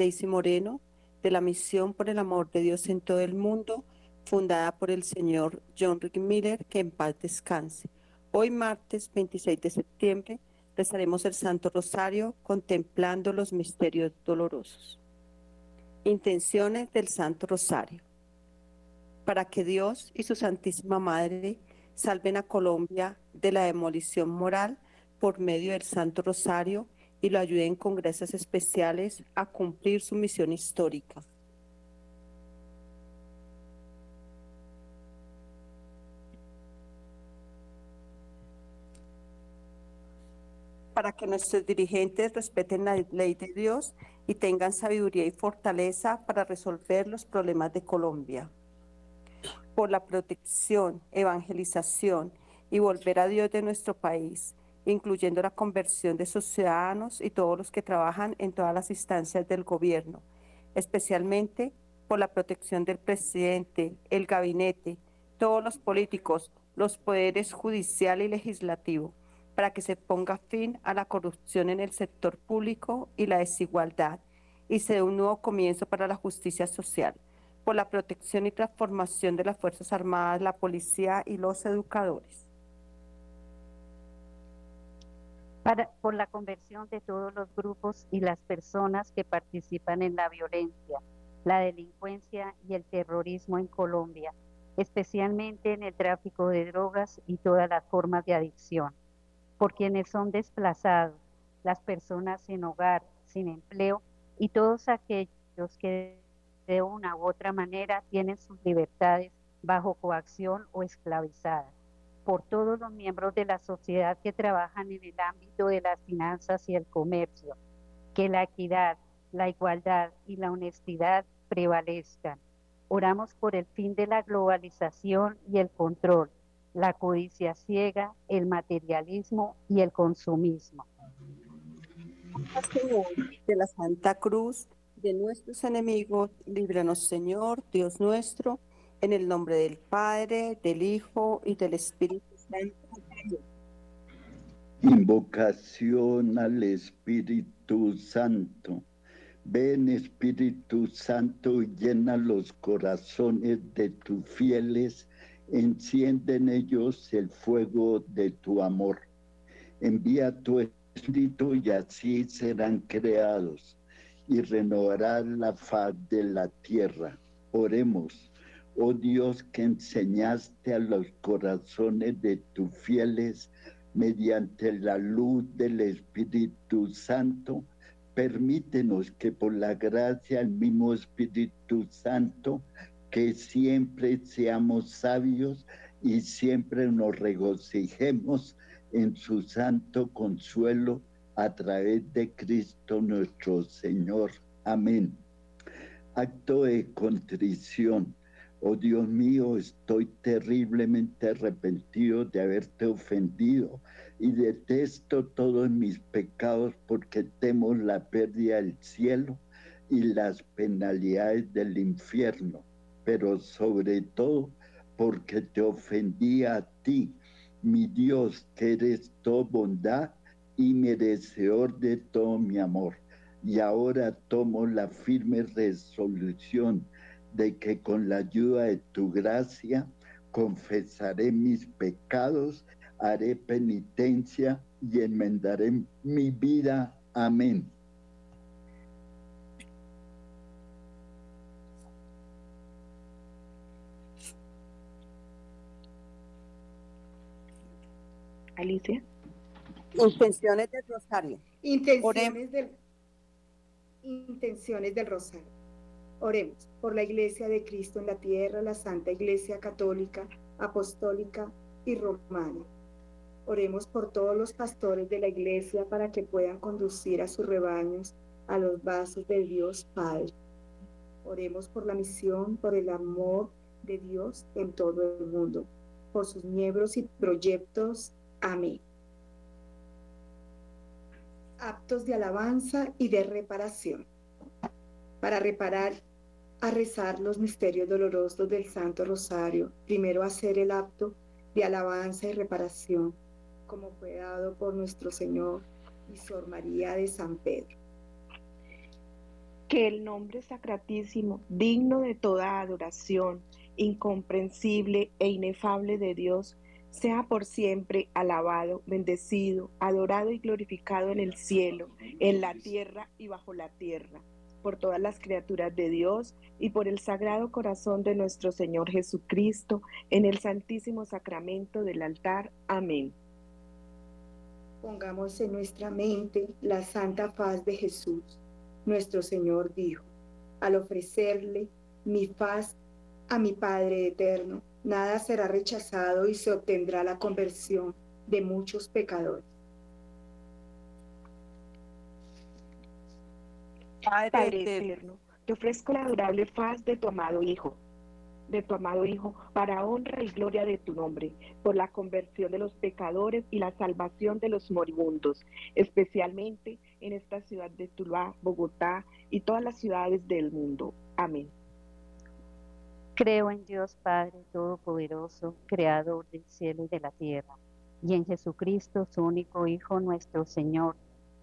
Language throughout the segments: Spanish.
Daisy Moreno, de la Misión por el Amor de Dios en todo el mundo, fundada por el señor John Rick Miller, que en paz descanse. Hoy martes 26 de septiembre rezaremos el Santo Rosario contemplando los misterios dolorosos. Intenciones del Santo Rosario. Para que Dios y su Santísima Madre salven a Colombia de la demolición moral por medio del Santo Rosario y lo ayuden con gracias especiales a cumplir su misión histórica. Para que nuestros dirigentes respeten la ley de Dios y tengan sabiduría y fortaleza para resolver los problemas de Colombia. Por la protección, evangelización y volver a Dios de nuestro país incluyendo la conversión de sus ciudadanos y todos los que trabajan en todas las instancias del gobierno, especialmente por la protección del presidente, el gabinete, todos los políticos, los poderes judicial y legislativo, para que se ponga fin a la corrupción en el sector público y la desigualdad y se dé un nuevo comienzo para la justicia social, por la protección y transformación de las Fuerzas Armadas, la policía y los educadores por la conversión de todos los grupos y las personas que participan en la violencia, la delincuencia y el terrorismo en Colombia, especialmente en el tráfico de drogas y todas las formas de adicción, por quienes son desplazados, las personas sin hogar, sin empleo y todos aquellos que de una u otra manera tienen sus libertades bajo coacción o esclavizadas por todos los miembros de la sociedad que trabajan en el ámbito de las finanzas y el comercio, que la equidad, la igualdad y la honestidad prevalezcan. Oramos por el fin de la globalización y el control, la codicia ciega, el materialismo y el consumismo. De la Santa Cruz, de nuestros enemigos, líbranos Señor, Dios nuestro en el nombre del Padre, del Hijo y del Espíritu Santo. Invocación al Espíritu Santo. Ven Espíritu Santo, llena los corazones de tus fieles, enciende en ellos el fuego de tu amor. Envía tu Espíritu y así serán creados y renovarán la faz de la tierra. Oremos oh Dios que enseñaste a los corazones de tus fieles mediante la luz del Espíritu Santo, permítenos que por la gracia del mismo Espíritu Santo, que siempre seamos sabios y siempre nos regocijemos en su santo consuelo a través de Cristo nuestro Señor. Amén. Acto de contrición. Oh Dios mío, estoy terriblemente arrepentido de haberte ofendido y detesto todos mis pecados porque temo la pérdida del cielo y las penalidades del infierno, pero sobre todo porque te ofendí a ti, mi Dios, que eres todo bondad y merecedor de todo mi amor. Y ahora tomo la firme resolución de que con la ayuda de tu gracia confesaré mis pecados, haré penitencia y enmendaré mi vida. Amén. Alicia. Intenciones del Rosario. Intenciones del, intenciones del Rosario. Oremos por la Iglesia de Cristo en la tierra, la Santa Iglesia Católica, Apostólica y Romana. Oremos por todos los pastores de la Iglesia para que puedan conducir a sus rebaños a los vasos de Dios Padre. Oremos por la misión, por el amor de Dios en todo el mundo, por sus miembros y proyectos. Amén. Actos de alabanza y de reparación. Para reparar a rezar los misterios dolorosos del Santo Rosario, primero hacer el acto de alabanza y reparación, como fue dado por nuestro Señor y Sor María de San Pedro. Que el nombre sacratísimo, digno de toda adoración, incomprensible e inefable de Dios, sea por siempre alabado, bendecido, adorado y glorificado en el cielo, en la tierra y bajo la tierra, por todas las criaturas de Dios y por el sagrado corazón de nuestro Señor Jesucristo, en el santísimo sacramento del altar. Amén. Pongamos en nuestra mente la santa faz de Jesús. Nuestro Señor dijo, al ofrecerle mi faz a mi Padre eterno, nada será rechazado y se obtendrá la conversión de muchos pecadores. Padre, eterno, te ofrezco la adorable faz de tu amado Hijo, de tu amado Hijo, para honra y gloria de tu nombre, por la conversión de los pecadores y la salvación de los moribundos, especialmente en esta ciudad de Tuluá, Bogotá y todas las ciudades del mundo. Amén. Creo en Dios Padre Todopoderoso, Creador del cielo y de la tierra, y en Jesucristo, su único Hijo, nuestro Señor,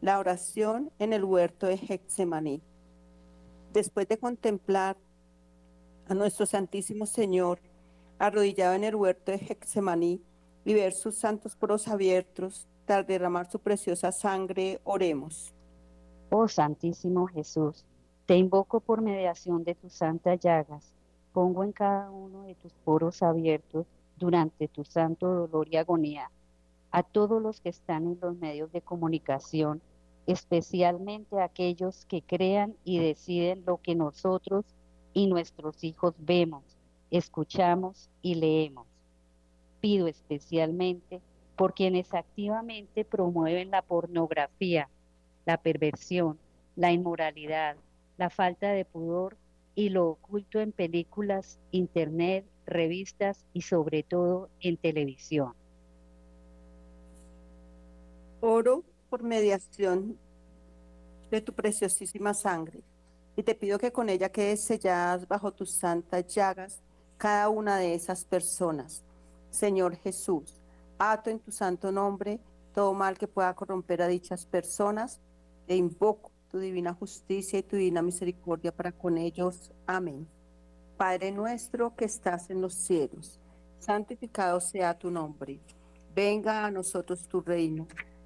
La oración en el huerto de Hexemaní. Después de contemplar a nuestro Santísimo Señor arrodillado en el huerto de Hexemaní y ver sus santos poros abiertos, tras derramar su preciosa sangre, oremos. Oh Santísimo Jesús, te invoco por mediación de tus santas llagas. Pongo en cada uno de tus poros abiertos durante tu santo dolor y agonía a todos los que están en los medios de comunicación, especialmente aquellos que crean y deciden lo que nosotros y nuestros hijos vemos, escuchamos y leemos. Pido especialmente por quienes activamente promueven la pornografía, la perversión, la inmoralidad, la falta de pudor y lo oculto en películas, internet, revistas y sobre todo en televisión. Oro por mediación de tu preciosísima sangre y te pido que con ella quedes selladas bajo tus santas llagas cada una de esas personas. Señor Jesús, ato en tu santo nombre todo mal que pueda corromper a dichas personas e invoco tu divina justicia y tu divina misericordia para con ellos. Amén. Padre nuestro que estás en los cielos santificado sea tu nombre. Venga a nosotros tu reino.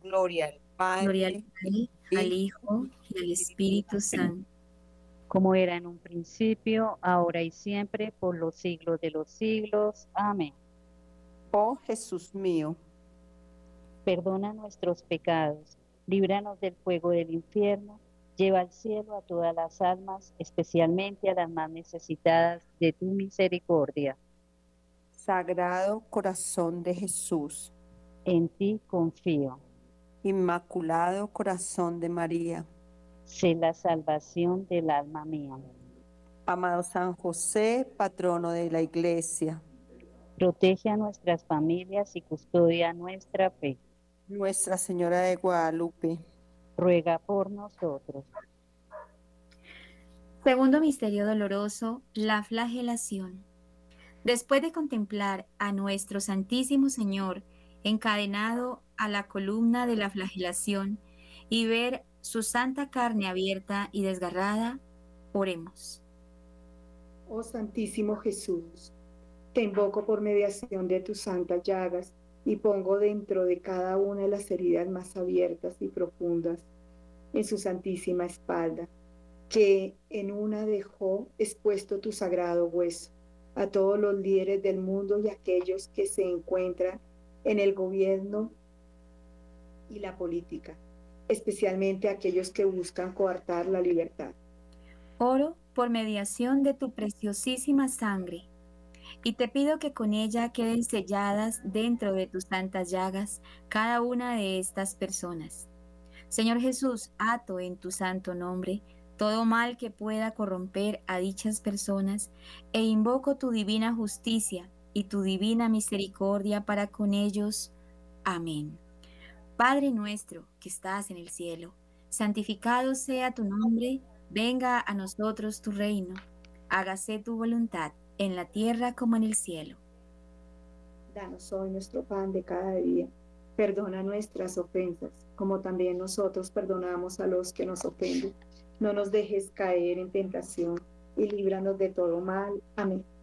Gloria al Padre, Gloria al, Padre, al Hijo y al Espíritu Santo. Como era en un principio, ahora y siempre, por los siglos de los siglos. Amén. Oh Jesús mío, Perdona nuestros pecados, líbranos del fuego del infierno, lleva al cielo a todas las almas, especialmente a las más necesitadas de tu misericordia. Sagrado Corazón de Jesús, En ti confío. Inmaculado Corazón de María, Sé la salvación del alma mía. amado San José, patrono de la Iglesia, Protege a nuestras familias y custodia nuestra fe. Nuestra Señora de Guadalupe, Ruega por nosotros. Segundo misterio doloroso, la flagelación. Después de contemplar a nuestro Santísimo Señor encadenado a la columna de la flagelación y ver su santa carne abierta y desgarrada, oremos. Oh Santísimo Jesús, te invoco por mediación de tus santas llagas y pongo dentro de cada una de las heridas más abiertas y profundas en su santísima espalda, que en una dejó expuesto tu sagrado hueso a todos los líderes del mundo y aquellos que se encuentran en el gobierno y la política, especialmente aquellos que buscan coartar la libertad. Oro por mediación de tu preciosísima sangre y te pido que con ella queden selladas dentro de tus santas llagas cada una de estas personas. Señor Jesús, ato en tu santo nombre todo mal que pueda corromper a dichas personas e invoco tu divina justicia y tu divina misericordia para con ellos. Amén. Padre nuestro que estás en el cielo, santificado sea tu nombre, venga a nosotros tu reino, hágase tu voluntad en la tierra como en el cielo. Danos hoy nuestro pan de cada día. Perdona nuestras ofensas, como también nosotros perdonamos a los que nos ofenden. No nos dejes caer en tentación y líbranos de todo mal. Amén.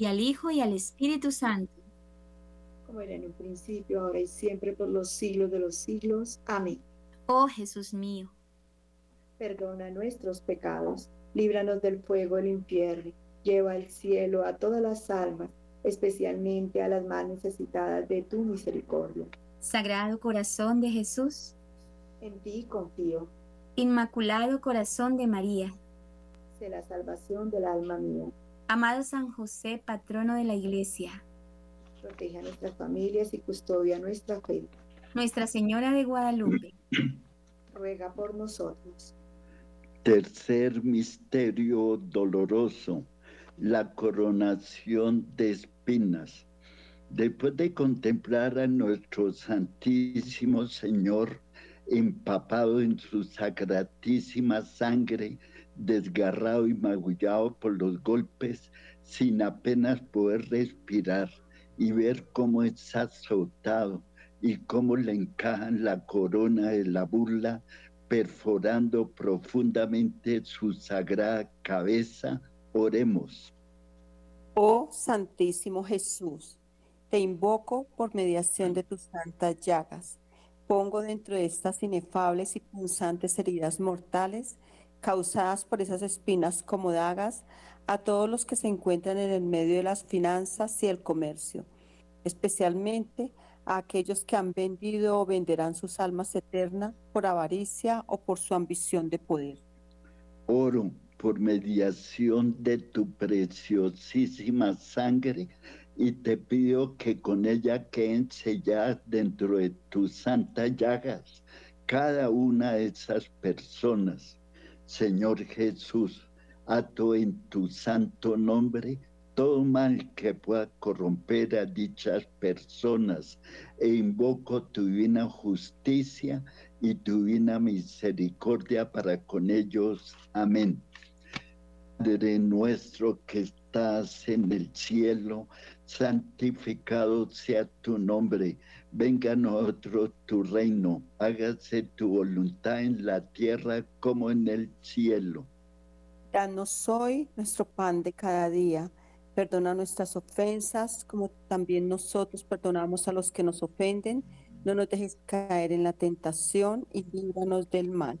y al Hijo, y al Espíritu Santo. Como era en un principio, ahora y siempre, por los siglos de los siglos. Amén. Oh Jesús mío perdona nuestros pecados, líbranos del fuego del infierno, lleva al cielo a todas las almas, especialmente a las más necesitadas de tu misericordia. Sagrado Corazón de Jesús, En ti confío, Inmaculado Corazón de María, sé la salvación del alma mía. Amado San José, patrono de la Iglesia, Protege a nuestras familias y custodia nuestra fe. Nuestra Señora de Guadalupe, Ruega por nosotros. Tercer misterio doloroso, la coronación de espinas. Después de contemplar a nuestro Santísimo Señor empapado en su sacratísima sangre, desgarrado y magullado por los golpes, sin apenas poder respirar, y ver cómo es azotado y cómo le encajan la corona de la burla, perforando profundamente su sagrada cabeza, oremos. Oh Santísimo Jesús, te invoco por mediación de tus santas llagas. Pongo dentro de estas inefables y punzantes heridas mortales, causadas por esas espinas como dagas, a todos los que se encuentran en el medio de las finanzas y el comercio, especialmente a aquellos que han vendido o venderán sus almas eternas por avaricia o por su ambición de poder. Oro por mediación de tu preciosísima sangre y te pido que con ella queden selladas dentro de tus santas llagas cada una de esas personas. Señor Jesús, ato en tu santo nombre todo mal que pueda corromper a dichas personas e invoco tu divina justicia y tu divina misericordia para con ellos. Amén. Padre nuestro que estás en el cielo, santificado sea tu nombre. Venga a nosotros tu reino. Hágase tu voluntad en la tierra como en el cielo. Danos hoy nuestro pan de cada día. Perdona nuestras ofensas, como también nosotros perdonamos a los que nos ofenden. No nos dejes caer en la tentación y líbranos del mal.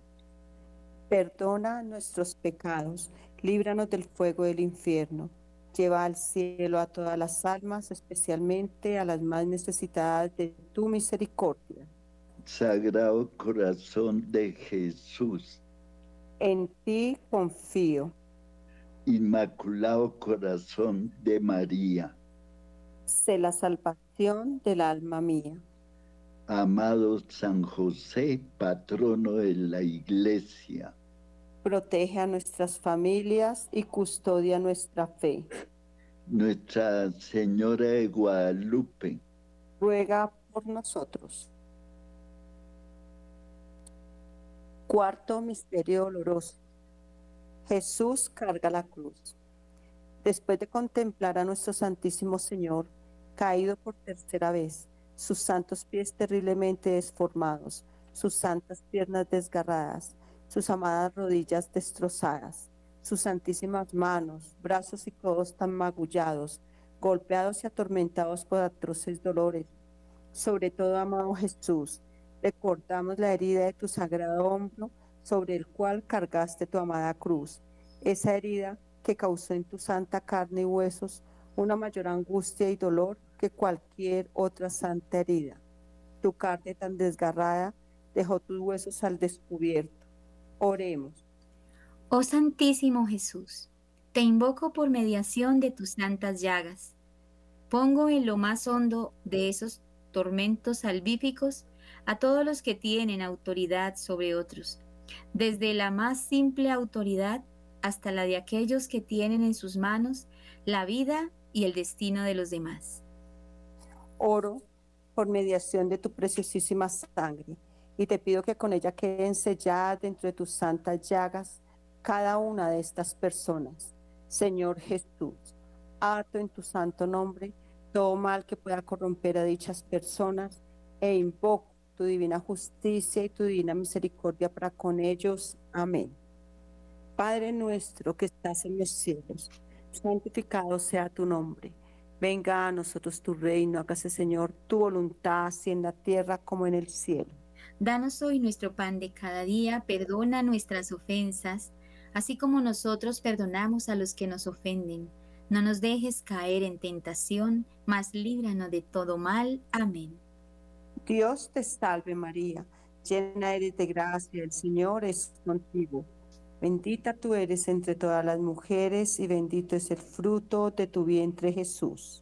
perdona nuestros pecados, líbranos del fuego del infierno Lleva al cielo a todas las almas, especialmente a las más necesitadas de tu misericordia. Sagrado corazón de Jesús. En ti confío. Inmaculado corazón de María. Sé la salvación del alma mía. Amado San José, patrono de la Iglesia protege a nuestras familias y custodia nuestra fe. Nuestra Señora de Guadalupe, ruega por nosotros. Cuarto misterio doloroso. Jesús carga la cruz. Después de contemplar a nuestro Santísimo Señor, caído por tercera vez, sus santos pies terriblemente desformados, sus santas piernas desgarradas, sus amadas rodillas destrozadas, sus santísimas manos, brazos y codos tan magullados, golpeados y atormentados por atroces dolores. Sobre todo, amado Jesús, recordamos la herida de tu sagrado hombro sobre el cual cargaste tu amada cruz, esa herida que causó en tu santa carne y huesos una mayor angustia y dolor que cualquier otra santa herida. Tu carne tan desgarrada dejó tus huesos al descubierto Oremos. Oh Santísimo Jesús, te invoco por mediación de tus santas llagas. Pongo en lo más hondo de esos tormentos salvíficos a todos los que tienen autoridad sobre otros, desde la más simple autoridad hasta la de aquellos que tienen en sus manos la vida y el destino de los demás. Oro por mediación de tu preciosísima sangre y te pido que con ella queden selladas dentro de tus santas llagas cada una de estas personas. Señor Jesús, ato en tu santo nombre todo mal que pueda corromper a dichas personas e invoco tu divina justicia y tu divina misericordia para con ellos. Amén. Padre nuestro que estás en los cielos, santificado sea tu nombre. Venga a nosotros tu reino, hágase Señor tu voluntad, así en la tierra como en el cielo. Danos hoy nuestro pan de cada día, perdona nuestras ofensas, así como nosotros perdonamos a los que nos ofenden. No nos dejes caer en tentación, mas líbranos de todo mal. Amén. Dios te salve María, llena eres de gracia, el Señor es contigo. Bendita tú eres entre todas las mujeres y bendito es el fruto de tu vientre Jesús.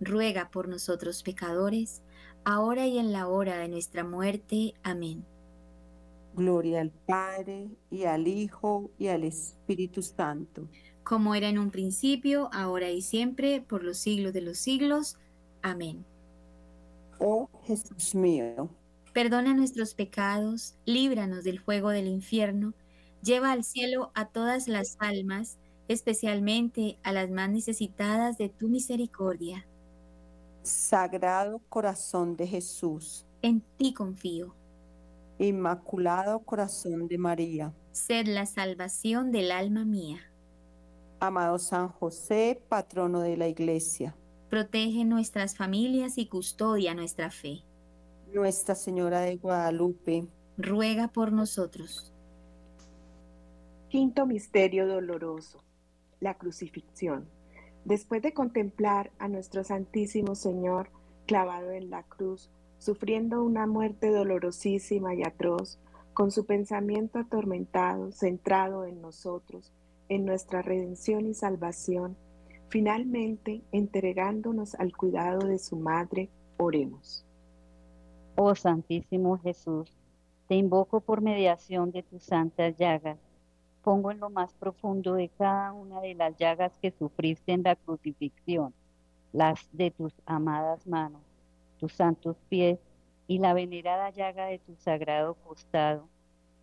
ruega por nosotros pecadores, ahora y en la hora de nuestra muerte. Amén. Gloria al Padre y al Hijo y al Espíritu Santo. Como era en un principio, ahora y siempre, por los siglos de los siglos. Amén. Oh Jesús mío, perdona nuestros pecados, líbranos del fuego del infierno, lleva al cielo a todas las almas, especialmente a las más necesitadas de tu misericordia. Sagrado Corazón de Jesús, en ti confío. Inmaculado Corazón de María, sed la salvación del alma mía. Amado San José, patrono de la Iglesia, protege nuestras familias y custodia nuestra fe. Nuestra Señora de Guadalupe, ruega por nosotros. Quinto Misterio Doloroso, la crucifixión. Después de contemplar a nuestro Santísimo Señor clavado en la cruz, sufriendo una muerte dolorosísima y atroz, con su pensamiento atormentado, centrado en nosotros, en nuestra redención y salvación, finalmente entregándonos al cuidado de su Madre, oremos. Oh Santísimo Jesús, te invoco por mediación de tus santas llagas pongo en lo más profundo de cada una de las llagas que sufriste en la crucifixión, las de tus amadas manos, tus santos pies y la venerada llaga de tu sagrado costado,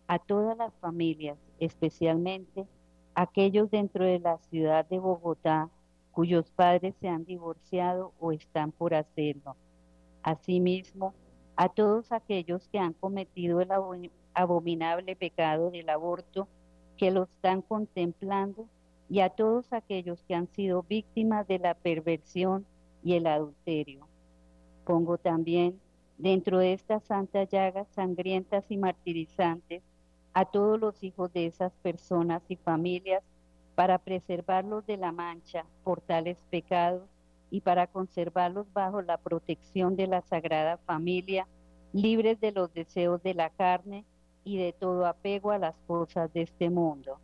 a todas las familias, especialmente aquellos dentro de la ciudad de Bogotá cuyos padres se han divorciado o están por hacerlo. Asimismo, a todos aquellos que han cometido el abominable pecado del aborto que lo están contemplando y a todos aquellos que han sido víctimas de la perversión y el adulterio. Pongo también dentro de estas santas llagas sangrientas y martirizantes a todos los hijos de esas personas y familias para preservarlos de la mancha por tales pecados y para conservarlos bajo la protección de la Sagrada Familia, libres de los deseos de la carne y de todo apego a las cosas de este mundo.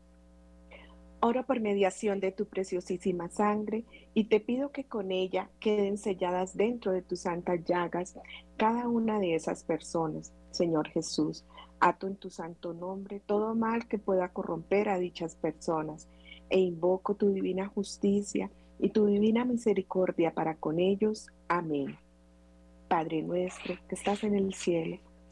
Oro por mediación de tu preciosísima sangre y te pido que con ella queden selladas dentro de tus santas llagas cada una de esas personas, Señor Jesús. Ato en tu santo nombre todo mal que pueda corromper a dichas personas e invoco tu divina justicia y tu divina misericordia para con ellos. Amén. Padre nuestro que estás en el cielo,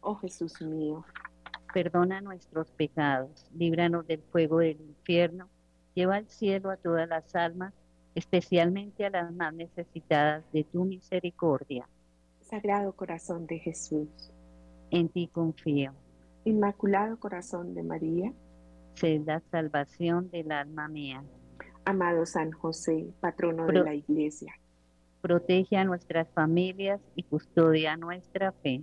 Oh Jesús mío. Perdona nuestros pecados, líbranos del fuego del infierno Lleva al cielo a todas las almas, especialmente a las más necesitadas de tu misericordia. Sagrado Corazón de Jesús, en ti confío. Inmaculado Corazón de María, sé la salvación del alma mía. Amado San José, patrono de la Iglesia, protege a nuestras familias y custodia nuestra fe.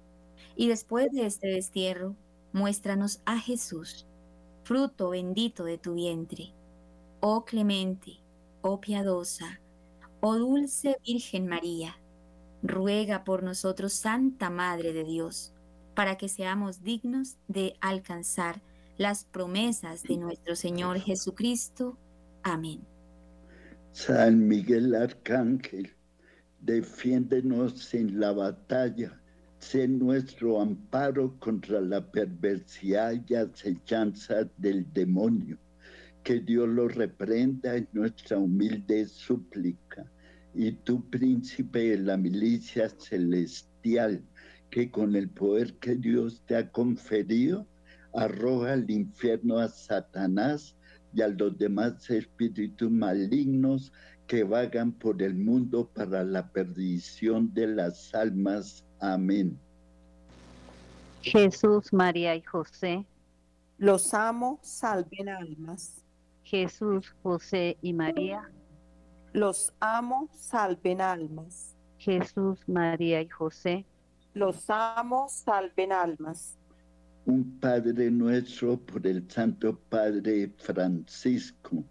y después de este destierro, muéstranos a Jesús, fruto bendito de tu vientre. Oh clemente, oh piadosa, oh dulce Virgen María, ruega por nosotros, Santa Madre de Dios, para que seamos dignos de alcanzar las promesas de nuestro Señor Jesucristo. Amén. San Miguel Arcángel, defiéndenos en la batalla, sé nuestro amparo contra la perversidad y acechanza del demonio. Que Dios lo reprenda en nuestra humilde súplica. Y tú, príncipe de la milicia celestial, que con el poder que Dios te ha conferido, arroja al infierno a Satanás y a los demás espíritus malignos que vagan por el mundo para la perdición de las almas. Amén. Jesús, María y José. Los amo, salven almas. Jesús, José y María. Los amo, salven almas. Jesús, María y José. Los amo, salven almas un Padre nuestro por el Santo Padre Francisco.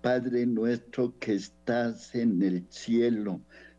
Padre nuestro que estás en el cielo,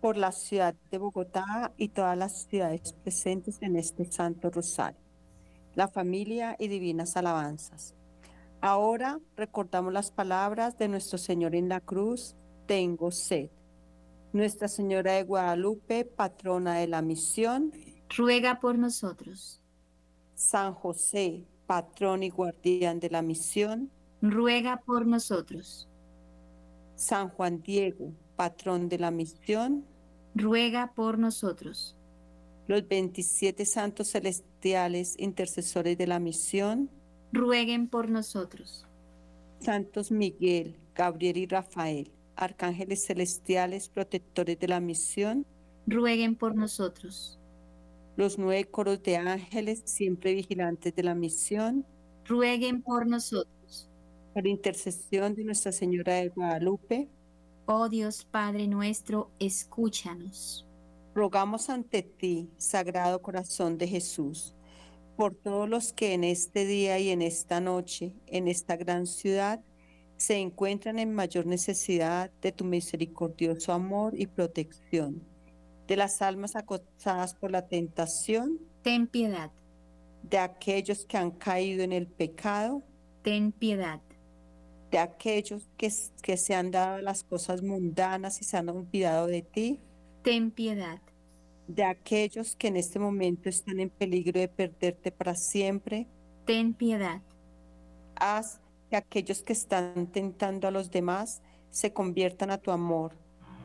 por la ciudad de Bogotá y todas las ciudades presentes en este Santo Rosario. La familia y divinas alabanzas. Ahora recordamos las palabras de nuestro Señor en la cruz, tengo sed. Nuestra Señora de Guadalupe, patrona de la misión, ruega por nosotros. San José, patrón y guardián de la misión, ruega por nosotros. San Juan Diego, patrón de la misión, ruega por nosotros. Los 27 santos celestiales intercesores de la misión, rueguen por nosotros. Santos Miguel, Gabriel y Rafael, arcángeles celestiales protectores de la misión, rueguen por nosotros los nueve coros de ángeles, siempre vigilantes de la misión, rueguen por nosotros. Por intercesión de Nuestra Señora de Guadalupe, oh Dios Padre nuestro, escúchanos. Rogamos ante ti, Sagrado Corazón de Jesús, por todos los que en este día y en esta noche, en esta gran ciudad, se encuentran en mayor necesidad de tu misericordioso amor y protección de las almas acosadas por la tentación. Ten piedad. De aquellos que han caído en el pecado. Ten piedad. De aquellos que, que se han dado las cosas mundanas y se han olvidado de ti. Ten piedad. De aquellos que en este momento están en peligro de perderte para siempre. Ten piedad. Haz que aquellos que están tentando a los demás se conviertan a tu amor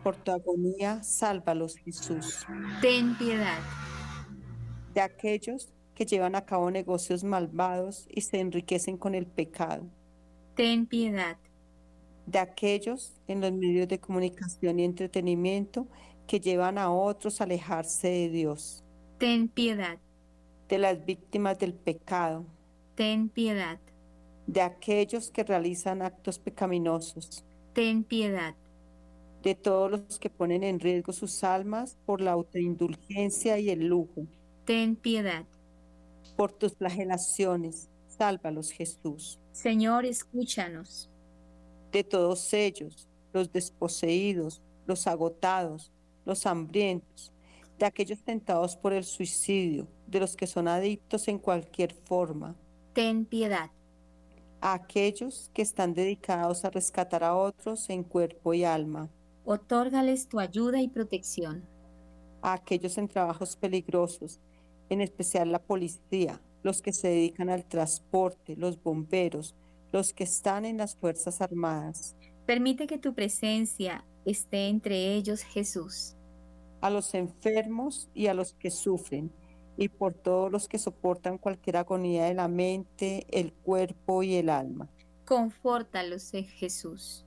por tu agonía, sálvalos, Jesús. Ten piedad. De aquellos que llevan a cabo negocios malvados y se enriquecen con el pecado. Ten piedad. De aquellos en los medios de comunicación y entretenimiento que llevan a otros a alejarse de Dios. Ten piedad. De las víctimas del pecado. Ten piedad. De aquellos que realizan actos pecaminosos. Ten piedad de todos los que ponen en riesgo sus almas por la autoindulgencia y el lujo. Ten piedad. Por tus flagelaciones, sálvalos Jesús. Señor, escúchanos. De todos ellos, los desposeídos, los agotados, los hambrientos, de aquellos tentados por el suicidio, de los que son adictos en cualquier forma. Ten piedad. A aquellos que están dedicados a rescatar a otros en cuerpo y alma Otórgales tu ayuda y protección. A aquellos en trabajos peligrosos, en especial la policía, los que se dedican al transporte, los bomberos, los que están en las Fuerzas Armadas, Permite que tu presencia esté entre ellos, Jesús. a los enfermos y a los que sufren, y por todos los que soportan cualquier agonía de la mente, el cuerpo y el alma, Confórtalos, Jesús.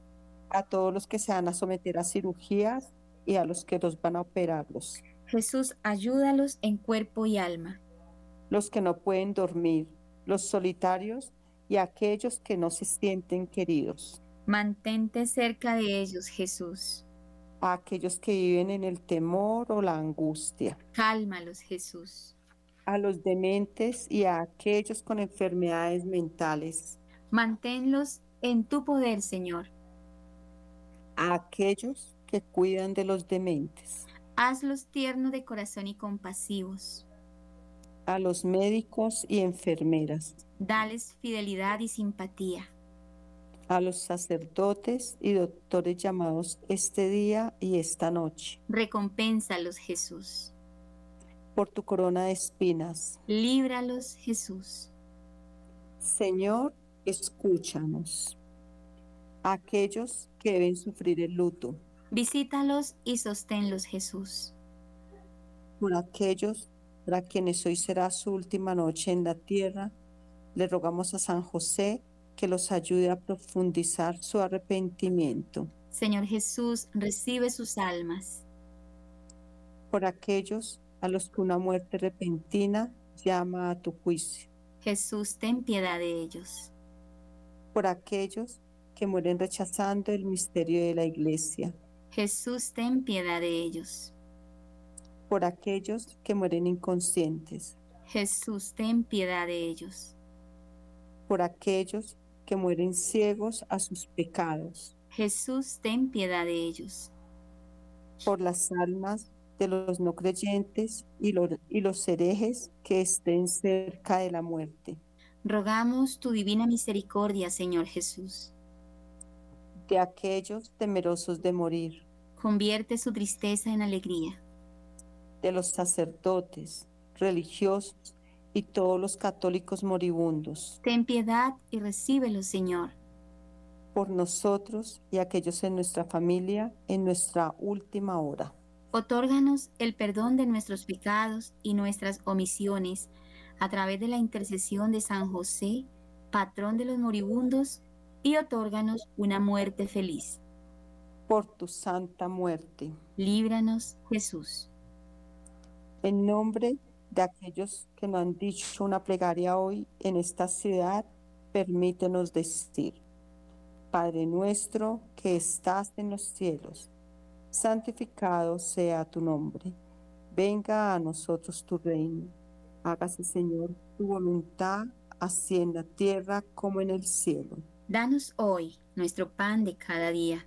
a todos los que se van a someter a cirugías y a los que los van a operarlos, Jesús, ayúdalos en cuerpo y alma. Los que no pueden dormir, los solitarios y aquellos que no se sienten queridos, Mantente cerca de ellos, Jesús. a aquellos que viven en el temor o la angustia, Cálmalos, Jesús. a los dementes y a aquellos con enfermedades mentales, Manténlos en tu poder, Señor. a aquellos que cuidan de los dementes, Hazlos tiernos de corazón y compasivos. A los médicos y enfermeras, Dales fidelidad y simpatía. a los sacerdotes y doctores llamados este día y esta noche, Recompénsalos, Jesús. por tu corona de espinas. Líbralos, Jesús. Señor, escúchanos. Aquellos que deben sufrir el luto, Visítalos y sosténlos, Jesús. por aquellos para quienes hoy será su última noche en la tierra, le rogamos a San José que los ayude a profundizar su arrepentimiento. Señor Jesús, recibe sus almas. Por aquellos a los que una muerte repentina llama a tu juicio. Jesús, ten piedad de ellos. Por aquellos que mueren rechazando el misterio de la iglesia. Jesús, ten piedad de ellos. Por aquellos que mueren inconscientes. Jesús, ten piedad de ellos. Por aquellos que mueren ciegos a sus pecados. Jesús, ten piedad de ellos. Por las almas de los no creyentes y los, y los herejes que estén cerca de la muerte. Rogamos tu divina misericordia, Señor Jesús. De aquellos temerosos de morir. Convierte su tristeza en alegría. De los sacerdotes, religiosos y todos los católicos moribundos. Ten piedad y recíbelo, Señor. Por nosotros y aquellos en nuestra familia en nuestra última hora. Otórganos el perdón de nuestros pecados y nuestras omisiones a través de la intercesión de San José, patrón de los moribundos, y otórganos una muerte feliz. Por tu santa muerte. Líbranos, Jesús. En nombre de aquellos que no han dicho una plegaria hoy en esta ciudad, permítenos decir, Padre nuestro que estás en los cielos, santificado sea tu nombre, venga a nosotros tu reino, hágase Señor tu voluntad, así en la tierra como en el cielo. Danos hoy nuestro pan de cada día.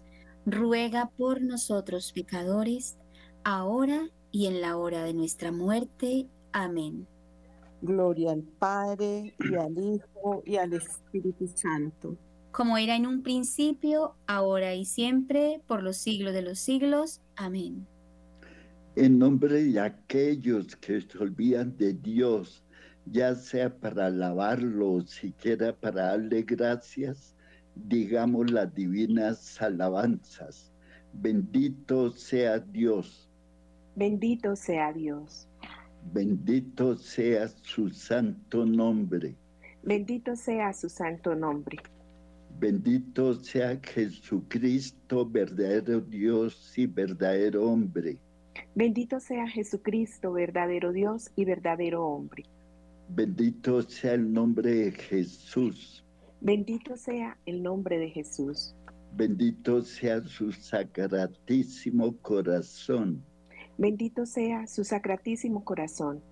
ruega por nosotros pecadores, ahora y en la hora de nuestra muerte. Amén. Gloria al Padre y al Hijo y al Espíritu Santo. Como era en un principio, ahora y siempre, por los siglos de los siglos. Amén. En nombre de aquellos que se olvidan de Dios, ya sea para alabarlo o siquiera para darle gracias, digamos las divinas alabanzas. Bendito sea Dios, Bendito sea Dios. bendito sea su santo nombre, Bendito sea su santo nombre. bendito sea Jesucristo, verdadero Dios y verdadero hombre. Bendito sea Jesucristo, verdadero Dios y verdadero hombre. Bendito sea el nombre de Jesús. Bendito sea el nombre de Jesús. Bendito sea su sacratísimo corazón. Bendito sea su sacratísimo corazón.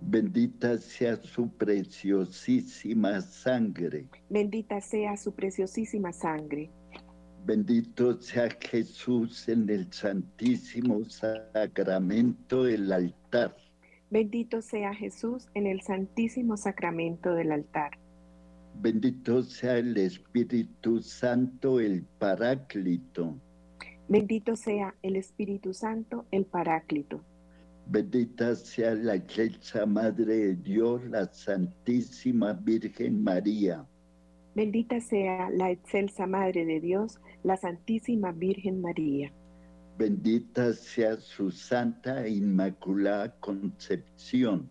Bendita sea su preciosísima sangre. Bendita sea su preciosísima sangre. Bendito sea Jesús en el santísimo sacramento del altar. Bendito sea Jesús en el santísimo sacramento del altar. Bendito sea el Espíritu Santo, el Paráclito. Bendito sea el Espíritu Santo, el Paráclito. Bendita sea la excelsa Madre de Dios, la Santísima Virgen María. Bendita sea la excelsa Madre de Dios, la Santísima Virgen María. Bendita sea su Santa e Inmaculada Concepción.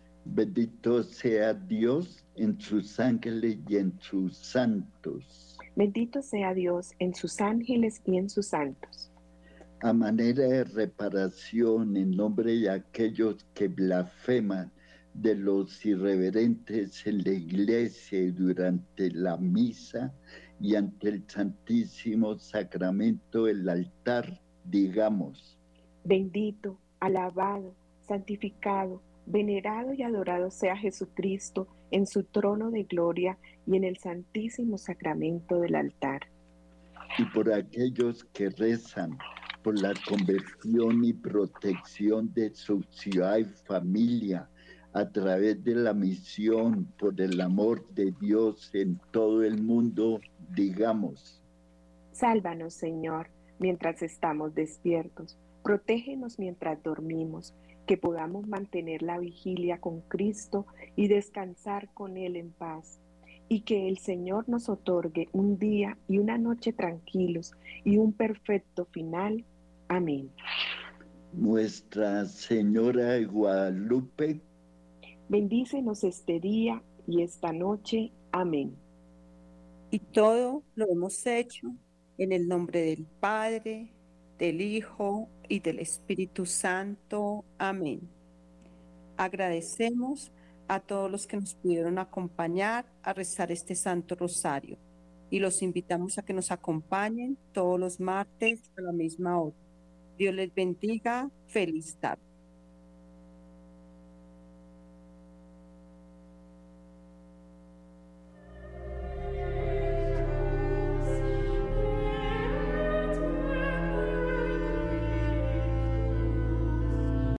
Bendito sea Dios en sus ángeles y en sus santos. Bendito sea Dios en sus ángeles y en sus santos. A manera de reparación en nombre de aquellos que blasfeman de los irreverentes en la iglesia y durante la misa y ante el Santísimo Sacramento del altar, digamos. Bendito, alabado, santificado, venerado y adorado sea Jesucristo en su trono de gloria y en el Santísimo Sacramento del altar. Y por aquellos que rezan por la conversión y protección de su ciudad y familia a través de la misión por el amor de Dios en todo el mundo, digamos. Sálvanos, Señor, mientras estamos despiertos. Protégenos mientras dormimos, que podamos mantener la vigilia con Cristo y descansar con Él en paz. Y que el Señor nos otorgue un día y una noche tranquilos y un perfecto final. Amén. Nuestra Señora de Guadalupe, Bendícenos este día y esta noche. Amén. Y todo lo hemos hecho en el nombre del Padre, del Hijo y del Espíritu Santo. Amén. Agradecemos a todos los que nos pudieron acompañar a rezar este Santo Rosario y los invitamos a que nos acompañen todos los martes a la misma hora. Dios les bendiga. Feliz tarde.